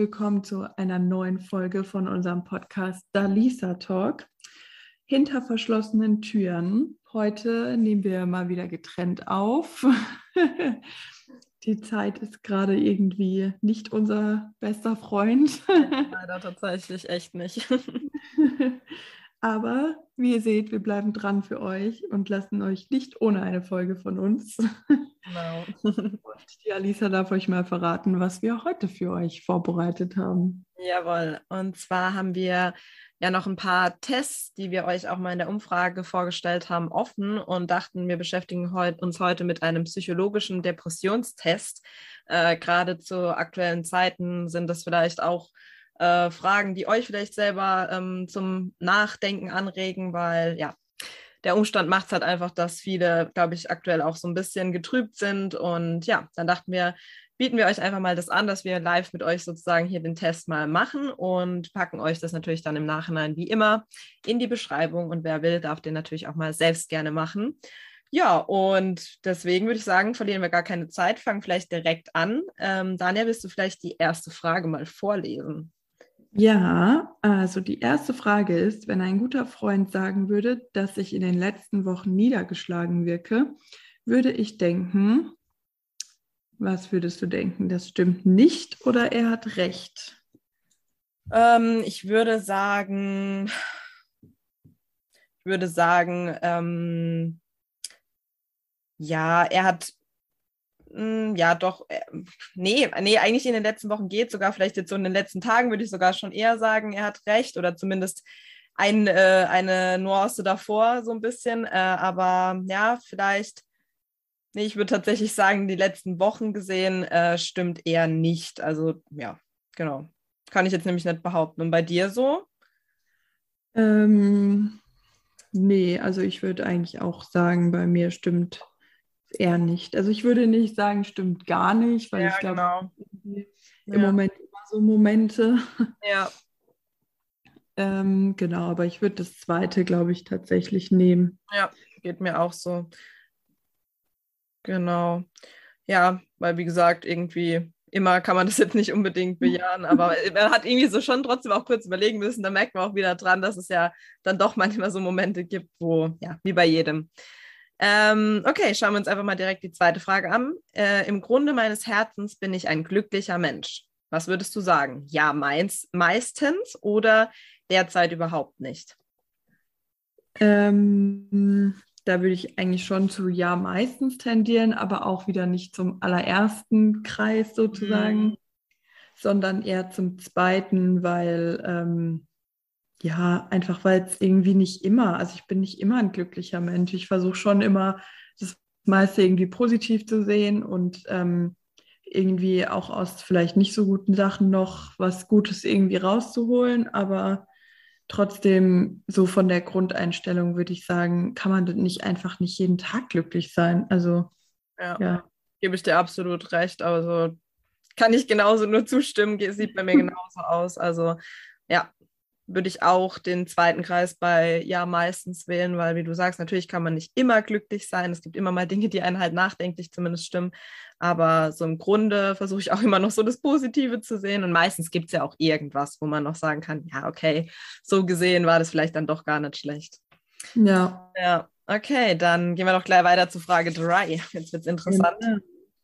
willkommen zu einer neuen Folge von unserem Podcast Dalisa Talk. Hinter verschlossenen Türen. Heute nehmen wir mal wieder getrennt auf. Die Zeit ist gerade irgendwie nicht unser bester Freund. Leider tatsächlich echt nicht. Aber wie ihr seht, wir bleiben dran für euch und lassen euch nicht ohne eine Folge von uns. Genau. Und die Alisa darf euch mal verraten, was wir heute für euch vorbereitet haben. Jawohl. Und zwar haben wir ja noch ein paar Tests, die wir euch auch mal in der Umfrage vorgestellt haben, offen und dachten, wir beschäftigen heut, uns heute mit einem psychologischen Depressionstest. Äh, Gerade zu aktuellen Zeiten sind das vielleicht auch äh, Fragen, die euch vielleicht selber ähm, zum Nachdenken anregen, weil ja, der Umstand macht es halt einfach, dass viele, glaube ich, aktuell auch so ein bisschen getrübt sind. Und ja, dann dachten wir, bieten wir euch einfach mal das an, dass wir live mit euch sozusagen hier den Test mal machen und packen euch das natürlich dann im Nachhinein wie immer in die Beschreibung. Und wer will, darf den natürlich auch mal selbst gerne machen. Ja, und deswegen würde ich sagen, verlieren wir gar keine Zeit, fangen vielleicht direkt an. Ähm, Daniel, willst du vielleicht die erste Frage mal vorlesen? Ja, also die erste Frage ist, wenn ein guter Freund sagen würde, dass ich in den letzten Wochen niedergeschlagen wirke, würde ich denken, was würdest du denken? Das stimmt nicht oder er hat recht? Ähm, ich würde sagen, ich würde sagen, ähm, ja, er hat ja, doch. Äh, nee, nee, eigentlich in den letzten Wochen geht sogar, vielleicht jetzt so in den letzten Tagen würde ich sogar schon eher sagen, er hat recht oder zumindest ein, äh, eine Nuance davor so ein bisschen. Äh, aber ja, vielleicht, nee, ich würde tatsächlich sagen, die letzten Wochen gesehen äh, stimmt eher nicht. Also ja, genau. Kann ich jetzt nämlich nicht behaupten. Und bei dir so? Ähm, nee, also ich würde eigentlich auch sagen, bei mir stimmt eher nicht. Also ich würde nicht sagen, stimmt gar nicht, weil ja, ich glaube, genau. im ja. Moment immer so Momente. Ja. ähm, genau, aber ich würde das zweite, glaube ich, tatsächlich nehmen. Ja, geht mir auch so. Genau. Ja, weil wie gesagt, irgendwie immer kann man das jetzt nicht unbedingt bejahen, aber man hat irgendwie so schon trotzdem auch kurz überlegen müssen. Da merkt man auch wieder dran, dass es ja dann doch manchmal so Momente gibt, wo, ja, wie bei jedem. Ähm, okay, schauen wir uns einfach mal direkt die zweite Frage an. Äh, Im Grunde meines Herzens bin ich ein glücklicher Mensch. Was würdest du sagen? Ja, meins, meistens oder derzeit überhaupt nicht? Ähm, da würde ich eigentlich schon zu ja meistens tendieren, aber auch wieder nicht zum allerersten Kreis sozusagen, mhm. sondern eher zum zweiten, weil ähm, ja, einfach weil es irgendwie nicht immer, also ich bin nicht immer ein glücklicher Mensch. Ich versuche schon immer das meiste irgendwie positiv zu sehen und ähm, irgendwie auch aus vielleicht nicht so guten Sachen noch was Gutes irgendwie rauszuholen. Aber trotzdem, so von der Grundeinstellung würde ich sagen, kann man nicht einfach nicht jeden Tag glücklich sein. Also ja, ja. gebe ich dir absolut recht. Also kann ich genauso nur zustimmen, sieht bei mir genauso aus. Also ja, würde ich auch den zweiten Kreis bei ja meistens wählen, weil wie du sagst, natürlich kann man nicht immer glücklich sein. Es gibt immer mal Dinge, die einen halt nachdenklich zumindest stimmen. Aber so im Grunde versuche ich auch immer noch so das Positive zu sehen. Und meistens gibt es ja auch irgendwas, wo man noch sagen kann, ja, okay, so gesehen war das vielleicht dann doch gar nicht schlecht. Ja. Ja, okay, dann gehen wir doch gleich weiter zu Frage 3. Jetzt wird es interessant.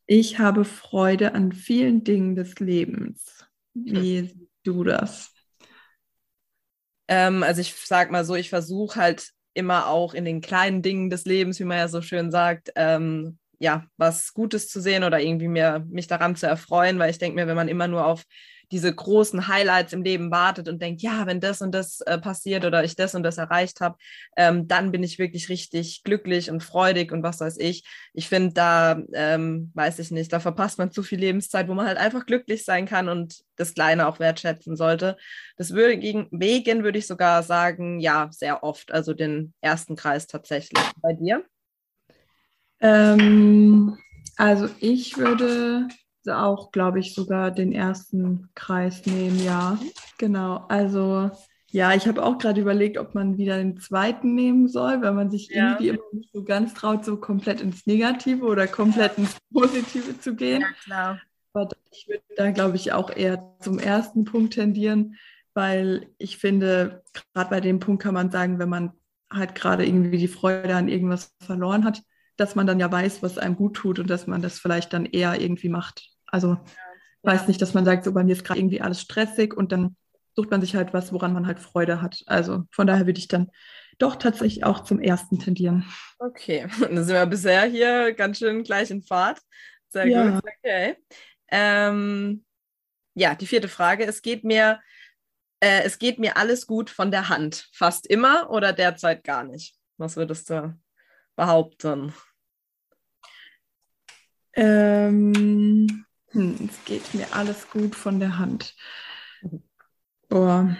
Ich habe Freude an vielen Dingen des Lebens. Wie hm. siehst du das? Ähm, also ich sag mal so, ich versuche halt immer auch in den kleinen Dingen des Lebens, wie man ja so schön sagt, ähm, ja, was Gutes zu sehen oder irgendwie mir, mich daran zu erfreuen, weil ich denke mir, wenn man immer nur auf diese großen Highlights im Leben wartet und denkt, ja, wenn das und das äh, passiert oder ich das und das erreicht habe, ähm, dann bin ich wirklich richtig glücklich und freudig und was weiß ich. Ich finde, da ähm, weiß ich nicht, da verpasst man zu viel Lebenszeit, wo man halt einfach glücklich sein kann und das Kleine auch wertschätzen sollte. Deswegen wegen würde ich sogar sagen, ja, sehr oft, also den ersten Kreis tatsächlich. Bei dir? Ähm, also ich würde auch, glaube ich, sogar den ersten Kreis nehmen, ja. Genau. Also ja, ich habe auch gerade überlegt, ob man wieder den zweiten nehmen soll, weil man sich ja. irgendwie immer nicht so ganz traut, so komplett ins Negative oder komplett ins Positive zu gehen. Ja, klar. Aber ich würde da, glaube ich, auch eher zum ersten Punkt tendieren, weil ich finde, gerade bei dem Punkt kann man sagen, wenn man halt gerade irgendwie die Freude an irgendwas verloren hat, dass man dann ja weiß, was einem gut tut und dass man das vielleicht dann eher irgendwie macht. Also ja. weiß nicht, dass man sagt, so bei mir ist gerade irgendwie alles stressig und dann sucht man sich halt was, woran man halt Freude hat. Also von daher würde ich dann doch tatsächlich auch zum ersten tendieren. Okay, dann sind wir bisher hier ganz schön gleich in Fahrt. Sehr ja. gut. Okay. Ähm, ja, die vierte Frage. Es geht mir, äh, es geht mir alles gut von der Hand. Fast immer oder derzeit gar nicht? Was würdest du behaupten? Ähm, hm, es geht mir alles gut von der Hand. Boah,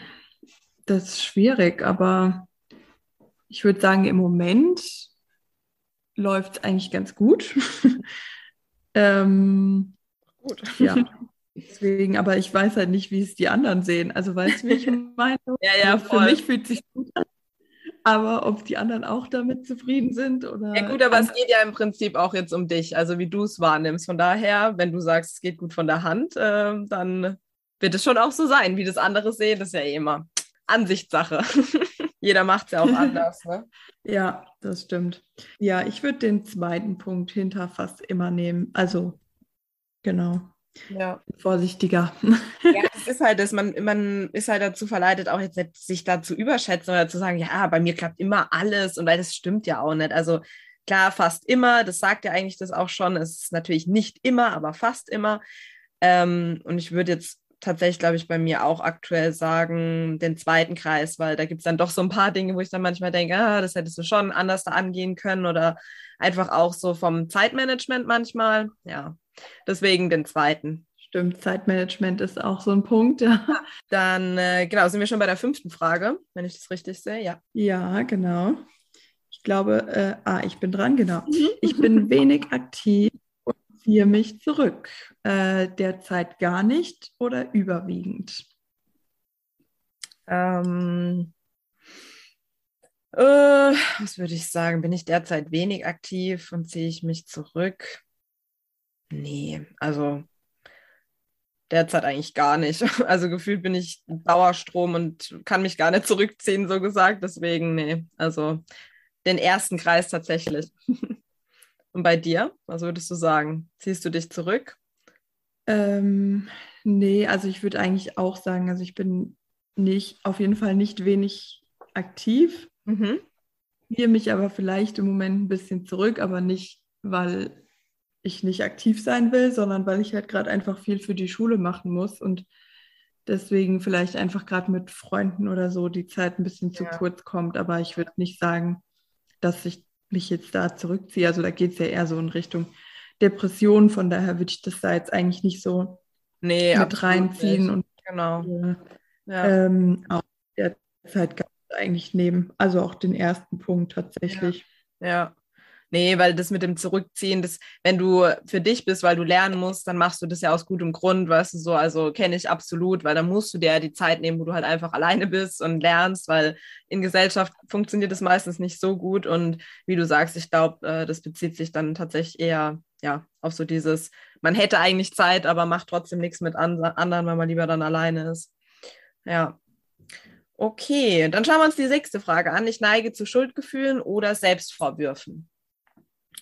das ist schwierig, aber ich würde sagen, im Moment läuft es eigentlich ganz gut. ähm, gut. Ja. Deswegen, aber ich weiß halt nicht, wie es die anderen sehen. Also weißt du, wie ich meine? ja, ja, also Für mich fühlt es sich gut an. Aber ob die anderen auch damit zufrieden sind oder. Ja, gut, aber es geht ja im Prinzip auch jetzt um dich, also wie du es wahrnimmst. Von daher, wenn du sagst, es geht gut von der Hand, äh, dann wird es schon auch so sein. Wie das andere sehen, das ist ja eh immer Ansichtssache. Jeder macht es ja auch anders. Ne? ja, das stimmt. Ja, ich würde den zweiten Punkt hinter fast immer nehmen. Also, genau. Ja. Vorsichtiger. Ja, es ist halt, dass man, man ist halt dazu verleitet, auch jetzt nicht sich da zu überschätzen oder zu sagen, ja, bei mir klappt immer alles und weil das stimmt ja auch nicht. Also klar, fast immer, das sagt ja eigentlich das auch schon. Es ist natürlich nicht immer, aber fast immer. Ähm, und ich würde jetzt tatsächlich, glaube ich, bei mir auch aktuell sagen, den zweiten Kreis, weil da gibt es dann doch so ein paar Dinge, wo ich dann manchmal denke, ah, das hättest du schon anders da angehen können oder einfach auch so vom Zeitmanagement manchmal. Ja, deswegen den zweiten. Stimmt, Zeitmanagement ist auch so ein Punkt. Ja. Dann, äh, genau, sind wir schon bei der fünften Frage, wenn ich das richtig sehe, ja. Ja, genau. Ich glaube, äh, ah, ich bin dran, genau. Mhm. Ich bin wenig aktiv und ziehe mich zurück. Äh, derzeit gar nicht oder überwiegend? Ähm, äh, was würde ich sagen? Bin ich derzeit wenig aktiv und ziehe ich mich zurück? Nee, also derzeit eigentlich gar nicht. Also gefühlt bin ich Dauerstrom und kann mich gar nicht zurückziehen, so gesagt. Deswegen, nee, also den ersten Kreis tatsächlich. Und bei dir, was würdest du sagen? Ziehst du dich zurück? Ähm, nee, also ich würde eigentlich auch sagen, also ich bin nicht, auf jeden Fall nicht wenig aktiv. Mhm. Ziehe mich aber vielleicht im Moment ein bisschen zurück, aber nicht, weil ich nicht aktiv sein will, sondern weil ich halt gerade einfach viel für die Schule machen muss und deswegen vielleicht einfach gerade mit Freunden oder so die Zeit ein bisschen zu ja. kurz kommt. Aber ich würde nicht sagen, dass ich mich jetzt da zurückziehe. Also da geht es ja eher so in Richtung Depression. Von daher würde ich das da jetzt eigentlich nicht so nee, mit reinziehen nicht. und genau. Äh, ja. ähm, auch derzeit eigentlich nehmen. Also auch den ersten Punkt tatsächlich. Ja. ja. Nee, weil das mit dem Zurückziehen, das, wenn du für dich bist, weil du lernen musst, dann machst du das ja aus gutem Grund, weißt du so, also kenne ich absolut, weil dann musst du dir ja die Zeit nehmen, wo du halt einfach alleine bist und lernst, weil in Gesellschaft funktioniert das meistens nicht so gut und wie du sagst, ich glaube, äh, das bezieht sich dann tatsächlich eher ja, auf so dieses, man hätte eigentlich Zeit, aber macht trotzdem nichts mit an anderen, weil man lieber dann alleine ist. Ja. Okay, dann schauen wir uns die sechste Frage an. Ich neige zu Schuldgefühlen oder Selbstvorwürfen.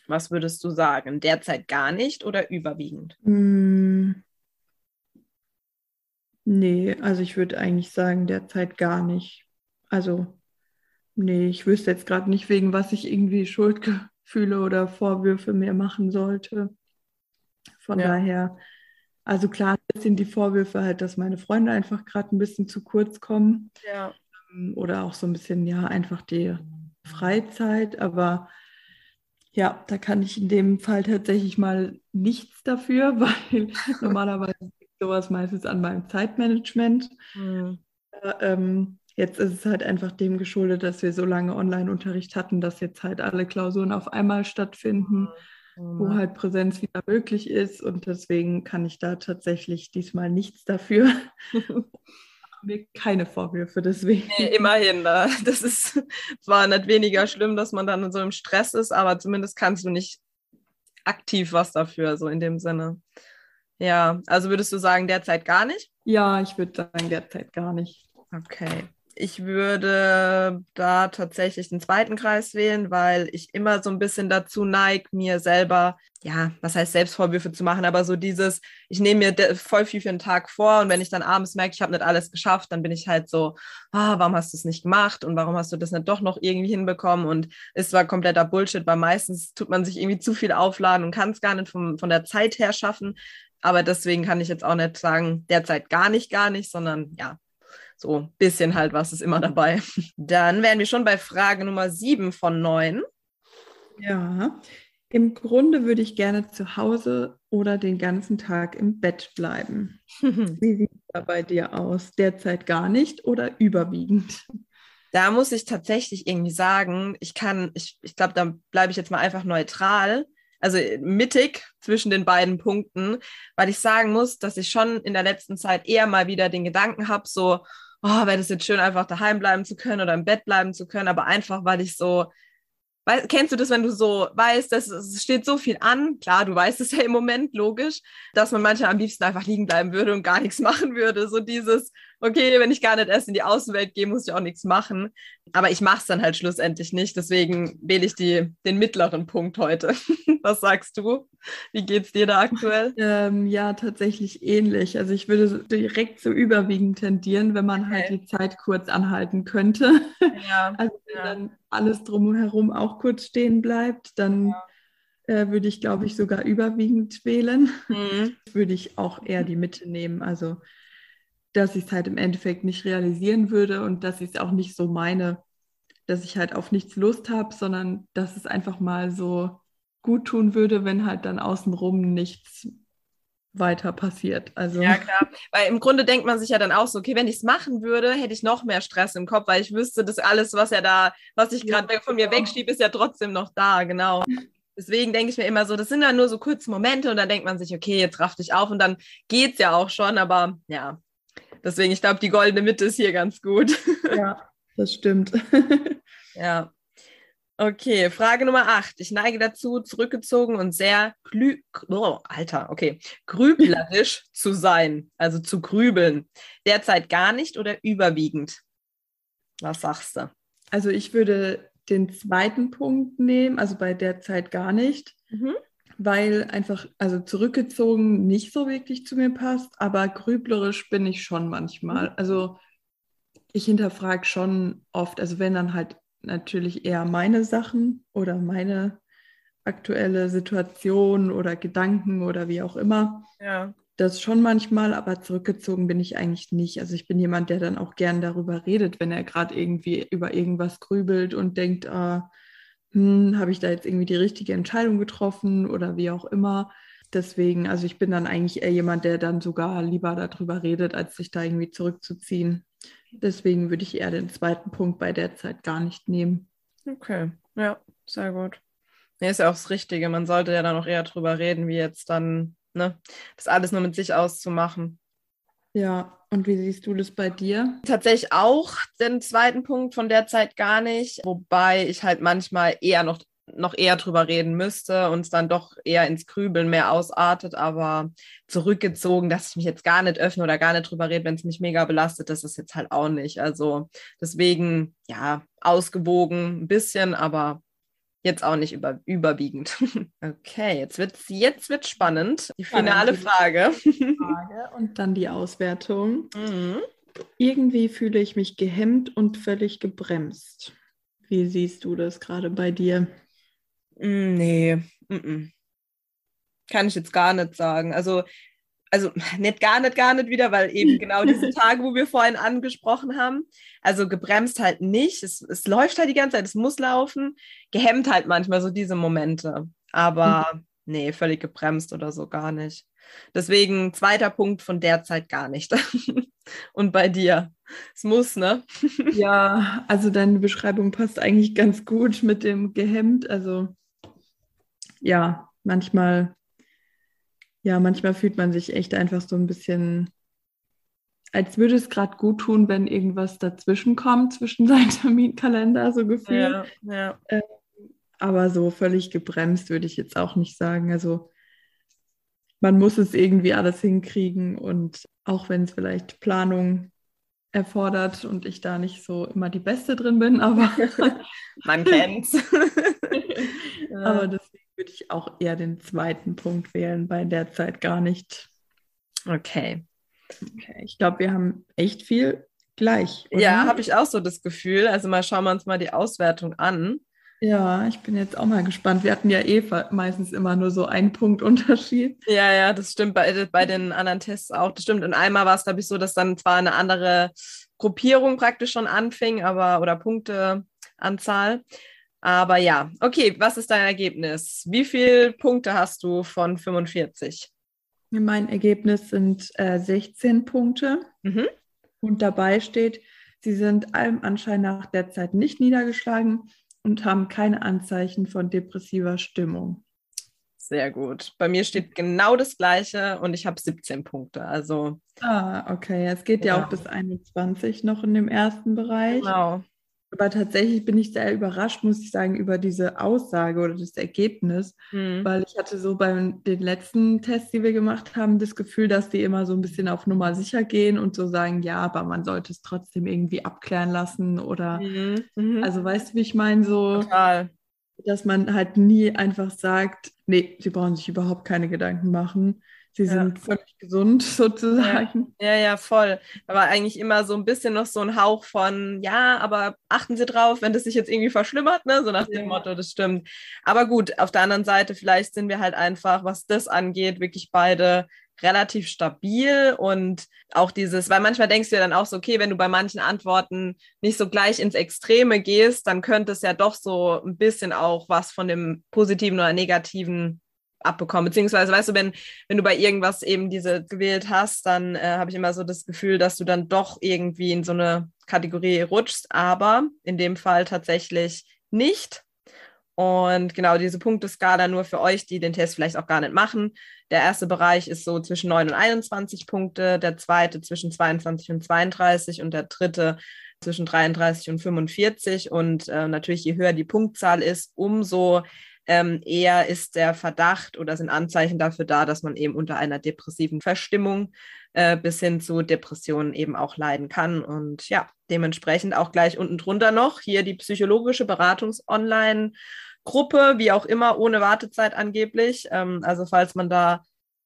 Was würdest du sagen? Derzeit gar nicht oder überwiegend? Mm. Nee, also ich würde eigentlich sagen, derzeit gar nicht. Also, nee, ich wüsste jetzt gerade nicht, wegen was ich irgendwie Schuldgefühle oder Vorwürfe mir machen sollte. Von ja. daher, also klar sind die Vorwürfe halt, dass meine Freunde einfach gerade ein bisschen zu kurz kommen. Ja. Ähm, oder auch so ein bisschen, ja, einfach die Freizeit, aber ja, da kann ich in dem Fall tatsächlich mal nichts dafür, weil normalerweise liegt sowas meistens an meinem Zeitmanagement. Mhm. Äh, ähm, jetzt ist es halt einfach dem geschuldet, dass wir so lange Online-Unterricht hatten, dass jetzt halt alle Klausuren auf einmal stattfinden, mhm. wo halt Präsenz wieder möglich ist. Und deswegen kann ich da tatsächlich diesmal nichts dafür. mir keine Vorwürfe deswegen. Nee, immerhin, das ist zwar nicht weniger schlimm, dass man dann so im Stress ist, aber zumindest kannst du nicht aktiv was dafür, so in dem Sinne. Ja, also würdest du sagen, derzeit gar nicht? Ja, ich würde sagen, derzeit gar nicht. Okay. Ich würde da tatsächlich den zweiten Kreis wählen, weil ich immer so ein bisschen dazu neige, mir selber, ja, was heißt Selbstvorwürfe zu machen, aber so dieses, ich nehme mir voll viel für den Tag vor und wenn ich dann abends merke, ich habe nicht alles geschafft, dann bin ich halt so, ah, warum hast du es nicht gemacht und warum hast du das nicht doch noch irgendwie hinbekommen und es war kompletter Bullshit, weil meistens tut man sich irgendwie zu viel aufladen und kann es gar nicht vom, von der Zeit her schaffen. Aber deswegen kann ich jetzt auch nicht sagen, derzeit gar nicht, gar nicht, sondern ja, so ein bisschen halt was ist immer dabei. Dann wären wir schon bei Frage Nummer sieben von neun. Ja, im Grunde würde ich gerne zu Hause oder den ganzen Tag im Bett bleiben. Wie sieht es da bei dir aus? Derzeit gar nicht oder überwiegend? Da muss ich tatsächlich irgendwie sagen, ich kann, ich, ich glaube, da bleibe ich jetzt mal einfach neutral, also mittig zwischen den beiden Punkten, weil ich sagen muss, dass ich schon in der letzten Zeit eher mal wieder den Gedanken habe, so, oh, wäre das jetzt schön, einfach daheim bleiben zu können oder im Bett bleiben zu können, aber einfach, weil ich so, Weißt, kennst du das, wenn du so weißt, dass es steht so viel an? Klar, du weißt es ja im Moment, logisch, dass man manchmal am liebsten einfach liegen bleiben würde und gar nichts machen würde. So dieses, okay, wenn ich gar nicht erst in die Außenwelt gehe, muss ich auch nichts machen. Aber ich mache es dann halt schlussendlich nicht. Deswegen wähle ich die, den mittleren Punkt heute. Was sagst du? Wie geht es dir da aktuell? Ähm, ja, tatsächlich ähnlich. Also ich würde direkt so überwiegend tendieren, wenn man halt okay. halt die Zeit kurz anhalten könnte. Ja, also wenn ja. dann alles drumherum auch kurz stehen bleibt, dann ja. äh, würde ich, glaube ich, sogar überwiegend wählen. Mhm. Würde ich auch eher die Mitte nehmen. Also dass ich es halt im Endeffekt nicht realisieren würde und dass ich es auch nicht so meine, dass ich halt auf nichts Lust habe, sondern dass es einfach mal so gut tun würde, wenn halt dann außenrum nichts weiter passiert. Also ja, klar. Weil im Grunde denkt man sich ja dann auch so, okay, wenn ich es machen würde, hätte ich noch mehr Stress im Kopf, weil ich wüsste, dass alles, was ja da, was ich gerade ja, von mir genau. wegschiebe, ist ja trotzdem noch da, genau. Deswegen denke ich mir immer so, das sind dann nur so kurze Momente und dann denkt man sich, okay, jetzt raff dich auf und dann geht es ja auch schon, aber ja, Deswegen, ich glaube, die goldene Mitte ist hier ganz gut. Ja, das stimmt. ja. Okay, Frage Nummer 8. Ich neige dazu, zurückgezogen und sehr glü oh, Alter, okay, grüblerisch zu sein, also zu grübeln. Derzeit gar nicht oder überwiegend? Was sagst du? Also ich würde den zweiten Punkt nehmen, also bei derzeit gar nicht. Mhm weil einfach, also zurückgezogen nicht so wirklich zu mir passt, aber grüblerisch bin ich schon manchmal. Also ich hinterfrage schon oft, also wenn dann halt natürlich eher meine Sachen oder meine aktuelle Situation oder Gedanken oder wie auch immer. Ja. Das schon manchmal, aber zurückgezogen bin ich eigentlich nicht. Also ich bin jemand, der dann auch gern darüber redet, wenn er gerade irgendwie über irgendwas grübelt und denkt, ah, hm, habe ich da jetzt irgendwie die richtige Entscheidung getroffen oder wie auch immer. Deswegen, also ich bin dann eigentlich eher jemand, der dann sogar lieber darüber redet, als sich da irgendwie zurückzuziehen. Deswegen würde ich eher den zweiten Punkt bei der Zeit gar nicht nehmen. Okay, ja, sehr gut. Nee, ist ja auch das Richtige. Man sollte ja dann auch eher drüber reden, wie jetzt dann, ne, das alles nur mit sich auszumachen. Ja, und wie siehst du das bei dir? Tatsächlich auch den zweiten Punkt von der Zeit gar nicht, wobei ich halt manchmal eher noch, noch eher drüber reden müsste und es dann doch eher ins Grübeln mehr ausartet, aber zurückgezogen, dass ich mich jetzt gar nicht öffne oder gar nicht drüber rede, wenn es mich mega belastet, das ist jetzt halt auch nicht. Also deswegen, ja, ausgewogen ein bisschen, aber Jetzt auch nicht über, überwiegend. Okay, jetzt wird es jetzt wird's spannend. Die finale Frage. Frage. Und dann die Auswertung. Mhm. Irgendwie fühle ich mich gehemmt und völlig gebremst. Wie siehst du das gerade bei dir? Mm, nee, mm -mm. kann ich jetzt gar nicht sagen. Also also nicht gar nicht, gar nicht wieder, weil eben genau diese Tage, wo wir vorhin angesprochen haben, also gebremst halt nicht, es, es läuft halt die ganze Zeit, es muss laufen, gehemmt halt manchmal so diese Momente, aber mhm. nee, völlig gebremst oder so gar nicht. Deswegen zweiter Punkt von der Zeit gar nicht. Und bei dir? Es muss, ne? ja, also deine Beschreibung passt eigentlich ganz gut mit dem gehemmt. Also ja, manchmal ja, manchmal fühlt man sich echt einfach so ein bisschen, als würde es gerade gut tun, wenn irgendwas dazwischen kommt, zwischen seinem Terminkalender, so gefühlt. Ja, ja. Ähm, aber so völlig gebremst würde ich jetzt auch nicht sagen. Also man muss es irgendwie alles hinkriegen und auch wenn es vielleicht Planung erfordert und ich da nicht so immer die Beste drin bin, aber man kennt's. aber deswegen würde ich auch eher den zweiten Punkt wählen, bei der Zeit gar nicht. Okay. Okay, ich glaube, wir haben echt viel gleich. Oder? Ja, habe ich auch so das Gefühl. Also mal schauen wir uns mal die Auswertung an. Ja, ich bin jetzt auch mal gespannt. Wir hatten ja eh meistens immer nur so einen Punkt Unterschied. Ja, ja, das stimmt bei, bei den anderen Tests auch. Das stimmt. Und einmal war es, glaube ich, so, dass dann zwar eine andere Gruppierung praktisch schon anfing, aber oder Punkteanzahl. Aber ja, okay, was ist dein Ergebnis? Wie viele Punkte hast du von 45? Mein Ergebnis sind äh, 16 Punkte. Mhm. Und dabei steht, sie sind allem Anschein nach derzeit nicht niedergeschlagen und haben keine Anzeichen von depressiver Stimmung. Sehr gut. Bei mir steht genau das Gleiche und ich habe 17 Punkte. Also. Ah, okay. Es geht ja. ja auch bis 21 noch in dem ersten Bereich. Genau. Aber tatsächlich bin ich sehr überrascht, muss ich sagen, über diese Aussage oder das Ergebnis, mhm. weil ich hatte so bei den letzten Tests, die wir gemacht haben, das Gefühl, dass die immer so ein bisschen auf Nummer sicher gehen und so sagen, ja, aber man sollte es trotzdem irgendwie abklären lassen oder, mhm. Mhm. also weißt du, wie ich meine, so, Total. dass man halt nie einfach sagt, nee, sie brauchen sich überhaupt keine Gedanken machen. Sie sind ja. völlig gesund sozusagen. Ja. ja, ja, voll. Aber eigentlich immer so ein bisschen noch so ein Hauch von, ja, aber achten Sie drauf, wenn das sich jetzt irgendwie verschlimmert, ne? So nach dem Motto, das stimmt. Aber gut, auf der anderen Seite, vielleicht sind wir halt einfach, was das angeht, wirklich beide relativ stabil und auch dieses, weil manchmal denkst du ja dann auch so, okay, wenn du bei manchen Antworten nicht so gleich ins Extreme gehst, dann könnte es ja doch so ein bisschen auch was von dem Positiven oder Negativen abbekommen. Beziehungsweise, weißt du, wenn, wenn du bei irgendwas eben diese gewählt hast, dann äh, habe ich immer so das Gefühl, dass du dann doch irgendwie in so eine Kategorie rutschst, aber in dem Fall tatsächlich nicht. Und genau diese Punkteskala nur für euch, die den Test vielleicht auch gar nicht machen. Der erste Bereich ist so zwischen 9 und 21 Punkte, der zweite zwischen 22 und 32 und der dritte zwischen 33 und 45. Und äh, natürlich, je höher die Punktzahl ist, umso ähm, eher ist der Verdacht oder sind Anzeichen dafür da, dass man eben unter einer depressiven Verstimmung äh, bis hin zu Depressionen eben auch leiden kann. Und ja, dementsprechend auch gleich unten drunter noch hier die psychologische Beratungs-Online-Gruppe, wie auch immer, ohne Wartezeit angeblich. Ähm, also falls man da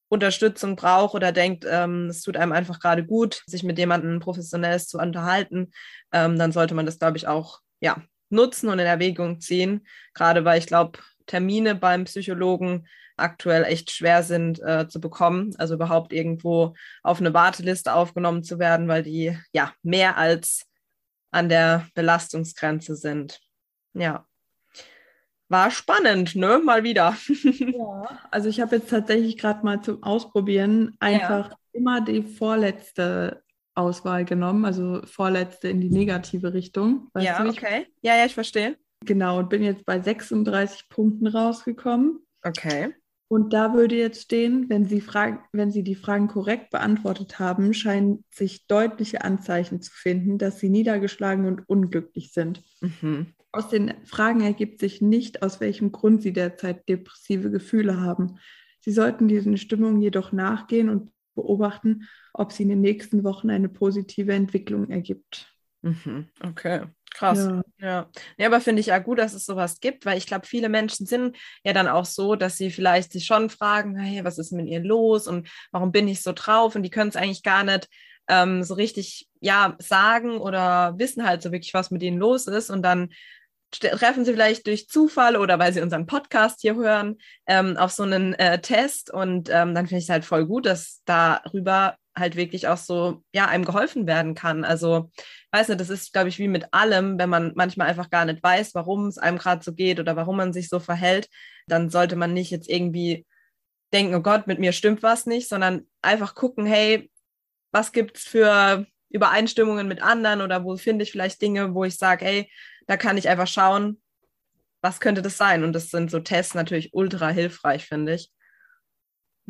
Unterstützung braucht oder denkt, ähm, es tut einem einfach gerade gut, sich mit jemandem professionelles zu unterhalten, ähm, dann sollte man das, glaube ich, auch ja, nutzen und in Erwägung ziehen. Gerade weil ich glaube, Termine beim Psychologen aktuell echt schwer sind äh, zu bekommen. Also überhaupt irgendwo auf eine Warteliste aufgenommen zu werden, weil die ja mehr als an der Belastungsgrenze sind. Ja. War spannend, ne? Mal wieder. ja, also ich habe jetzt tatsächlich gerade mal zum Ausprobieren einfach ja. immer die vorletzte Auswahl genommen, also vorletzte in die negative Richtung. ja, okay. Ja, ja, ich verstehe. Genau, und bin jetzt bei 36 Punkten rausgekommen. Okay. Und da würde jetzt stehen, wenn Sie, Fragen, wenn Sie die Fragen korrekt beantwortet haben, scheinen sich deutliche Anzeichen zu finden, dass Sie niedergeschlagen und unglücklich sind. Mhm. Aus den Fragen ergibt sich nicht, aus welchem Grund Sie derzeit depressive Gefühle haben. Sie sollten diesen Stimmungen jedoch nachgehen und beobachten, ob sie in den nächsten Wochen eine positive Entwicklung ergibt. Mhm. Okay. Krass. Ja. ja. ja aber finde ich ja gut, dass es sowas gibt, weil ich glaube, viele Menschen sind ja dann auch so, dass sie vielleicht sich schon fragen, hey, was ist mit ihr los und warum bin ich so drauf? Und die können es eigentlich gar nicht ähm, so richtig ja sagen oder wissen halt so wirklich, was mit ihnen los ist. Und dann treffen sie vielleicht durch Zufall oder weil sie unseren Podcast hier hören ähm, auf so einen äh, Test und ähm, dann finde ich es halt voll gut, dass darüber halt wirklich auch so, ja, einem geholfen werden kann. Also, weiß nicht, das ist, glaube ich, wie mit allem, wenn man manchmal einfach gar nicht weiß, warum es einem gerade so geht oder warum man sich so verhält, dann sollte man nicht jetzt irgendwie denken, oh Gott, mit mir stimmt was nicht, sondern einfach gucken, hey, was gibt es für Übereinstimmungen mit anderen oder wo finde ich vielleicht Dinge, wo ich sage, hey, da kann ich einfach schauen, was könnte das sein? Und das sind so Tests natürlich ultra hilfreich, finde ich.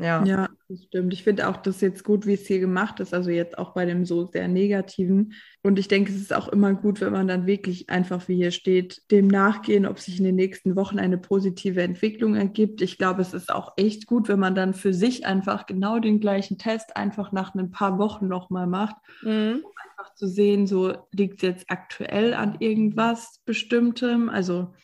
Ja. ja, das stimmt. Ich finde auch das jetzt gut, wie es hier gemacht ist, also jetzt auch bei dem so sehr negativen. Und ich denke, es ist auch immer gut, wenn man dann wirklich einfach, wie hier steht, dem nachgehen, ob sich in den nächsten Wochen eine positive Entwicklung ergibt. Ich glaube, es ist auch echt gut, wenn man dann für sich einfach genau den gleichen Test einfach nach ein paar Wochen nochmal macht, Mhm. um einfach zu sehen, so liegt es jetzt aktuell an irgendwas Bestimmtem. Also,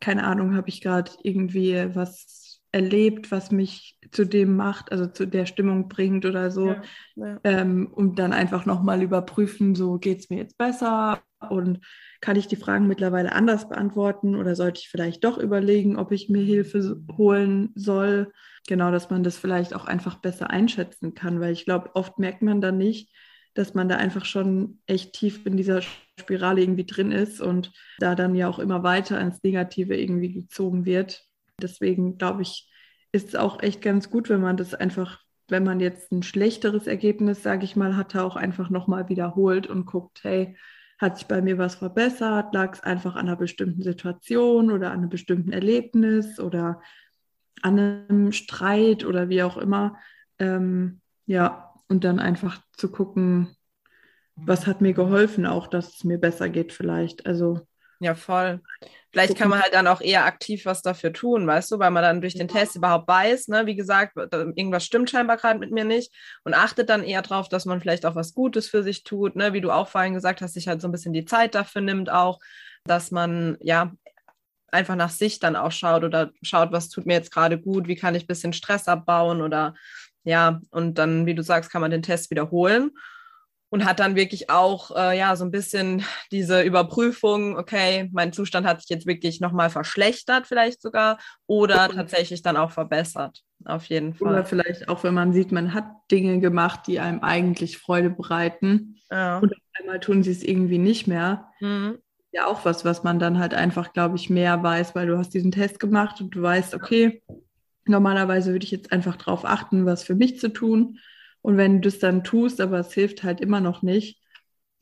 keine Ahnung, habe ich gerade irgendwie was erlebt, was mich zu dem macht, also zu der Stimmung bringt oder so, Ja, ja. ähm, und dann einfach nochmal überprüfen, so geht es mir jetzt besser und kann ich die Fragen mittlerweile anders beantworten oder sollte ich vielleicht doch überlegen, ob ich mir Hilfe holen soll? Genau, dass man das vielleicht auch einfach besser einschätzen kann, weil ich glaube, oft merkt man dann nicht, dass man da einfach schon echt tief in dieser Spirale irgendwie drin ist und da dann ja auch immer weiter ins Negative irgendwie gezogen wird. Deswegen glaube ich, ist es auch echt ganz gut, wenn man das einfach, wenn man jetzt ein schlechteres Ergebnis, sage ich mal, hatte, auch einfach nochmal wiederholt und guckt, hey, hat sich bei mir was verbessert? Lag es einfach an einer bestimmten Situation oder an einem bestimmten Erlebnis oder an einem Streit oder wie auch immer? Ähm, ja, und dann einfach zu gucken, was hat mir geholfen, auch dass es mir besser geht vielleicht. Also Ja, voll. Vielleicht kann man halt dann auch eher aktiv was dafür tun, weißt du, weil man dann durch den Test überhaupt weiß, ne, wie gesagt, irgendwas stimmt scheinbar gerade mit mir nicht und achtet dann eher drauf, dass man vielleicht auch was Gutes für sich tut, ne, wie du auch vorhin gesagt hast, sich halt so ein bisschen die Zeit dafür nimmt auch, dass man ja einfach nach sich dann auch schaut oder schaut, was tut mir jetzt gerade gut, wie kann ich ein bisschen Stress abbauen oder ja, und dann, wie du sagst, kann man den Test wiederholen und hat dann wirklich auch äh, ja so ein bisschen diese Überprüfung, okay, mein Zustand hat sich jetzt wirklich nochmal verschlechtert, vielleicht sogar, oder tatsächlich dann auch verbessert. Auf jeden Oder Fall. vielleicht auch, wenn man sieht, man hat Dinge gemacht, die einem eigentlich Freude bereiten Ja. und auf einmal tun sie es irgendwie nicht mehr. Mhm. Ja, auch was, was man dann halt einfach, glaube ich, mehr weiß, weil du hast diesen Test gemacht und du weißt, okay, normalerweise würde ich jetzt einfach darauf achten, was für mich zu tun. Und wenn du das dann tust, aber es hilft halt immer noch nicht,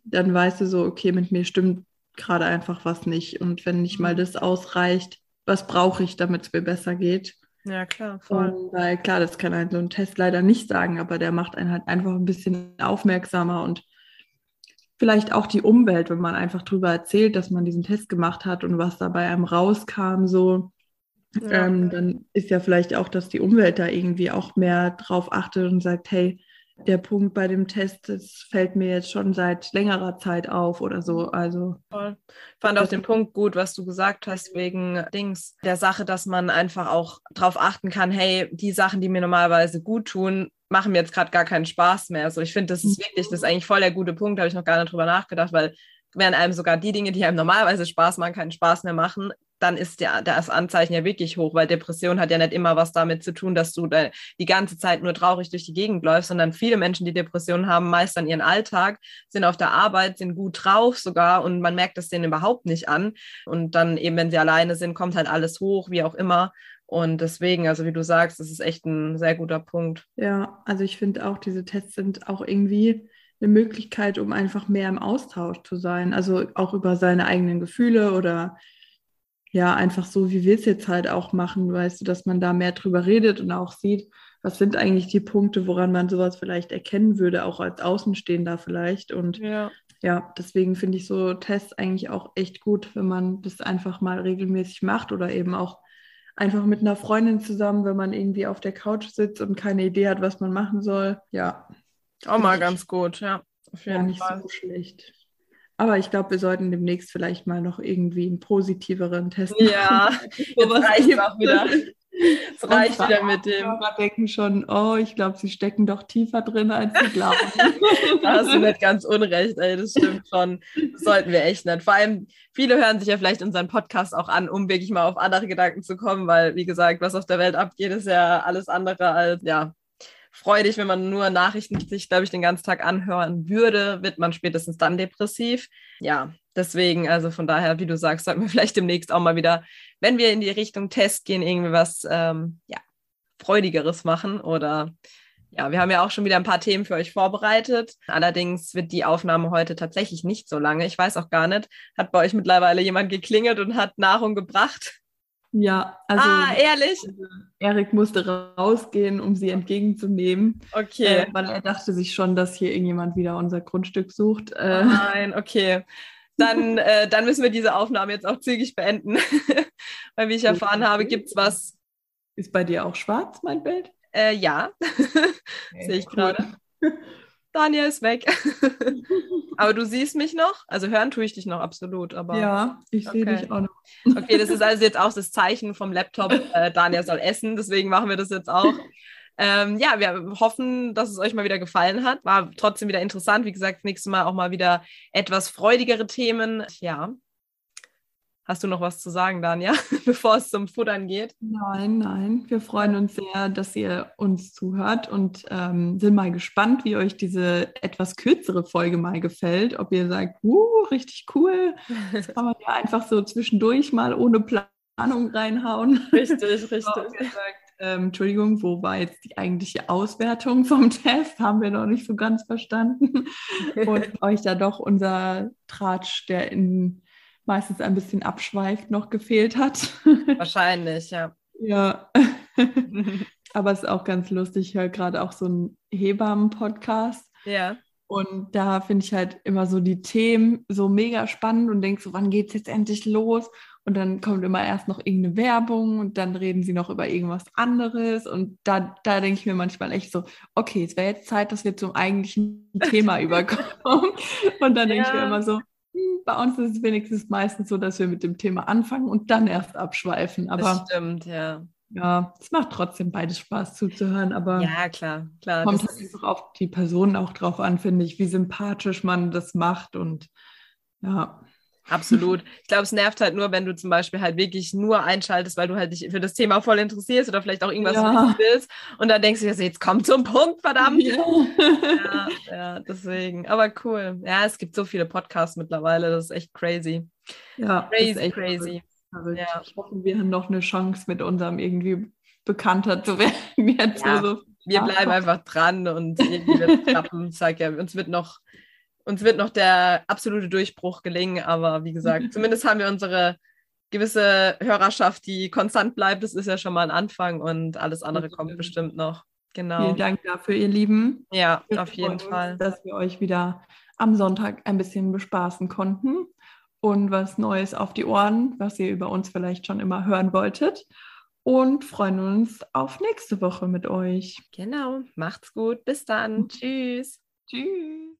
dann weißt du so, okay, mit mir stimmt gerade einfach was nicht. Und wenn nicht mal das ausreicht, was brauche ich, damit es mir besser geht? ja, klar, voll. Und weil klar, das kann halt so ein Test leider nicht sagen, aber der macht einen halt einfach ein bisschen aufmerksamer und vielleicht auch die Umwelt, wenn man einfach drüber erzählt, dass man diesen Test gemacht hat und was da bei einem rauskam, so, Ja. ähm, dann ist ja vielleicht auch, dass die Umwelt da irgendwie auch mehr drauf achtet und sagt, hey, der Punkt bei dem Test, das fällt mir jetzt schon seit längerer Zeit auf oder so. Also Voll. Ich fand auch den Punkt gut, was du gesagt hast, wegen Dings, der Sache, dass man einfach auch darauf achten kann, hey, die Sachen, die mir normalerweise gut tun, machen mir jetzt gerade gar keinen Spaß mehr. Also ich finde, das ist wirklich, das ist eigentlich voll der gute Punkt, da habe ich noch gar nicht drüber nachgedacht, weil wenn einem sogar die Dinge, die einem normalerweise Spaß machen, keinen Spaß mehr machen, dann ist der, das Anzeichen ja wirklich hoch, weil Depression hat ja nicht immer was damit zu tun, dass du die ganze Zeit nur traurig durch die Gegend läufst, sondern viele Menschen, die Depressionen haben, meistern ihren Alltag, sind auf der Arbeit, sind gut drauf sogar und man merkt es denen überhaupt nicht an. Und dann eben, wenn sie alleine sind, kommt halt alles hoch, wie auch immer. Und deswegen, also wie du sagst, das ist echt ein sehr guter Punkt. Ja, also ich finde auch, diese Tests sind auch irgendwie eine Möglichkeit, um einfach mehr im Austausch zu sein. Also auch über seine eigenen Gefühle oder ja, einfach so, wie wir es jetzt halt auch machen, weißt du, dass man da mehr drüber redet und auch sieht, was sind eigentlich die Punkte, woran man sowas vielleicht erkennen würde, auch als Außenstehender vielleicht. Und Ja. ja, deswegen finde ich so Tests eigentlich auch echt gut, wenn man das einfach mal regelmäßig macht oder eben auch einfach mit einer Freundin zusammen, wenn man irgendwie auf der Couch sitzt und keine Idee hat, was man machen soll. Ja, Auch mal ganz gut, ja. Auf ja jeden nicht Fall. so schlecht. Aber ich glaube, wir sollten demnächst vielleicht mal noch irgendwie einen positiveren Test Ja, machen. jetzt Sowas reicht auch wieder. Es reicht wieder mit dem. Hörer denken schon, oh, ich glaube, sie stecken doch tiefer drin, als sie glauben. Da hast du nicht ganz unrecht, ey, das stimmt schon. Das sollten wir echt nicht. Vor allem, viele hören sich ja vielleicht unseren Podcast auch an, um wirklich mal auf andere Gedanken zu kommen, weil, wie gesagt, was auf der Welt abgeht, ist ja alles andere als, ja, freudig. Wenn man nur Nachrichten sich, glaube ich, den ganzen Tag anhören würde, wird man spätestens dann depressiv. Ja, deswegen, also von daher, wie du sagst, sollten wir vielleicht demnächst auch mal wieder, wenn wir in die Richtung Test gehen, irgendwie was, ähm, ja, Freudigeres machen oder ja, wir haben ja auch schon wieder ein paar Themen für euch vorbereitet. Allerdings wird die Aufnahme heute tatsächlich nicht so lange. Ich weiß auch gar nicht, hat bei euch mittlerweile jemand geklingelt und hat Nahrung gebracht? Ja, also. Ah, ehrlich? Erik musste rausgehen, um sie entgegenzunehmen. Okay. Äh, weil er dachte sich schon, dass hier irgendjemand wieder unser Grundstück sucht. Äh, Nein, okay. Dann, äh, dann müssen wir diese Aufnahme jetzt auch zügig beenden. weil, wie ich erfahren habe, gibt es was. Ist bei dir auch schwarz, mein Bild? Äh, ja, Okay, sehe ich cool. gerade. Daniel ist weg. aber du siehst mich noch? Also hören tue ich dich noch absolut, aber. Ja, ich sehe Okay. dich auch noch. Okay, das ist also jetzt auch das Zeichen vom Laptop. Äh, Daniel soll essen, deswegen machen wir das jetzt auch. Ähm, ja, wir hoffen, dass es euch mal wieder gefallen hat. War trotzdem wieder interessant. Wie gesagt, nächstes Mal auch mal wieder etwas freudigere Themen. Ja. Hast du noch was zu sagen, Daniel, bevor es zum Futtern geht? Nein, nein. Wir freuen uns sehr, dass ihr uns zuhört und ähm, sind mal gespannt, wie euch diese etwas kürzere Folge mal gefällt. Ob ihr sagt, uh, richtig cool. Das kann man ja einfach so zwischendurch mal ohne Planung reinhauen. Richtig, sagt, ähm, Entschuldigung, wo war jetzt die eigentliche Auswertung vom Test? Haben wir noch nicht so ganz verstanden. Und euch da doch unser Tratsch, der in meistens ein bisschen abschweift, noch gefehlt hat. Wahrscheinlich, ja. Ja, aber es ist auch ganz lustig. Ich höre gerade auch so einen Hebammen-Podcast. ja. Und da finde ich halt immer so die Themen so mega spannend und denke so, wann geht es jetzt endlich los? Und dann kommt immer erst noch irgendeine Werbung und dann reden sie noch über irgendwas anderes. Und da, da denke ich mir manchmal echt so, okay, es wäre jetzt Zeit, dass wir zum eigentlichen Thema überkommen. Und dann denke ich mir Ja. immer so, bei uns ist es wenigstens meistens so, dass wir mit dem Thema anfangen und dann erst abschweifen. Das Aber stimmt, ja. ja, es macht trotzdem beides Spaß zuzuhören, aber Ja, klar, klar. kommt Das halt einfach auf die Person auch drauf an, finde ich, wie sympathisch man das macht und ja. Absolut. Ich glaube, es nervt halt nur, wenn du zum Beispiel halt wirklich nur einschaltest, weil du halt dich für das Thema voll interessierst oder vielleicht auch irgendwas Ja. willst. Und dann denkst du dir so, jetzt komm zum Punkt, verdammt. Ja. Ja, ja, deswegen. Aber cool. Ja, es gibt so viele Podcasts mittlerweile, das ist echt crazy. ja, Crazy, echt crazy. verrückt. Ja. Ich hoffe, wir haben noch eine Chance, mit unserem irgendwie bekannter zu werden. Jetzt Ja, so Wir bleiben einfach dran und irgendwie wird es klappen. Ich sag ja, uns wird noch, uns wird noch der absolute Durchbruch gelingen, aber wie gesagt, zumindest haben wir unsere gewisse Hörerschaft, die konstant bleibt. Das ist ja schon mal ein Anfang und alles andere Das kommt stimmt. bestimmt noch. Genau. Vielen Dank dafür, ihr Lieben. Ja, Wir auf jeden uns, Fall. Dass wir euch wieder am Sonntag ein bisschen bespaßen konnten und was Neues auf die Ohren, was ihr über uns vielleicht schon immer hören wolltet. Und freuen uns auf nächste Woche mit euch. Genau. Macht's gut. Bis dann. Tschüss. Tschüss.